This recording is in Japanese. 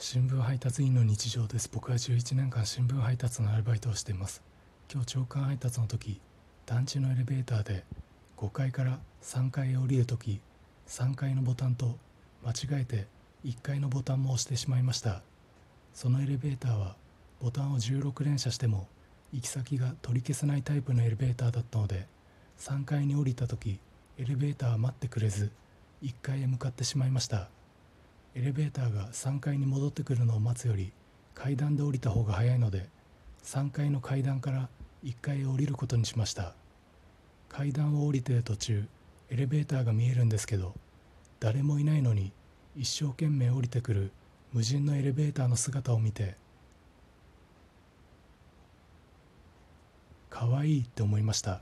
新聞配達員の日常です。僕は11年間新聞配達のアルバイトをしています。今日朝刊配達の時団地のエレベーターで5階から3階へ降りる時3階のボタンと間違えて1階のボタンも押してしまいました。そのエレベーターはボタンを16連射しても行き先が取り消せないタイプのエレベーターだったので3階に降りた時エレベーターは待ってくれず1階へ向かってしまいました。エレベーターが3階に戻ってくるのを待つより階段で降りた方が早いので3階の階段から1階へ降りることにしました。階段を降りてる途中エレベーターが見えるんですけど誰もいないのに一生懸命降りてくる無人のエレベーターの姿を見て可愛いって思いました。